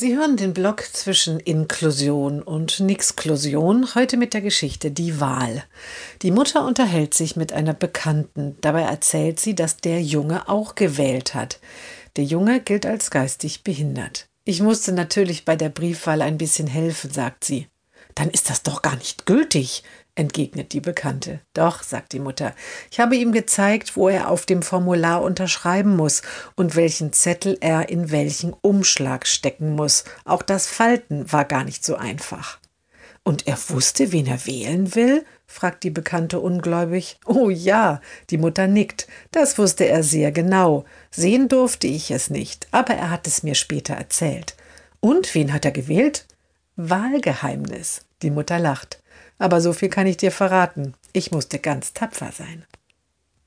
Sie hören den Blog zwischen Inklusion und Nixklusion, heute mit der Geschichte Die Wahl. Die Mutter unterhält sich mit einer Bekannten. Dabei erzählt sie, dass der Junge auch gewählt hat. Der Junge gilt als geistig behindert. Ich musste natürlich bei der Briefwahl ein bisschen helfen, sagt sie. Dann ist das doch gar nicht gültig, entgegnet die Bekannte. Doch, sagt die Mutter, ich habe ihm gezeigt, wo er auf dem Formular unterschreiben muss und welchen Zettel er in welchen Umschlag stecken muss. Auch das Falten war gar nicht so einfach. Und er wusste, wen er wählen will? fragt die Bekannte ungläubig. Oh ja, die Mutter nickt. Das wusste er sehr genau. Sehen durfte ich es nicht, aber er hat es mir später erzählt. Und wen hat er gewählt? Wahlgeheimnis. Die Mutter lacht. Aber so viel kann ich dir verraten. Ich musste ganz tapfer sein.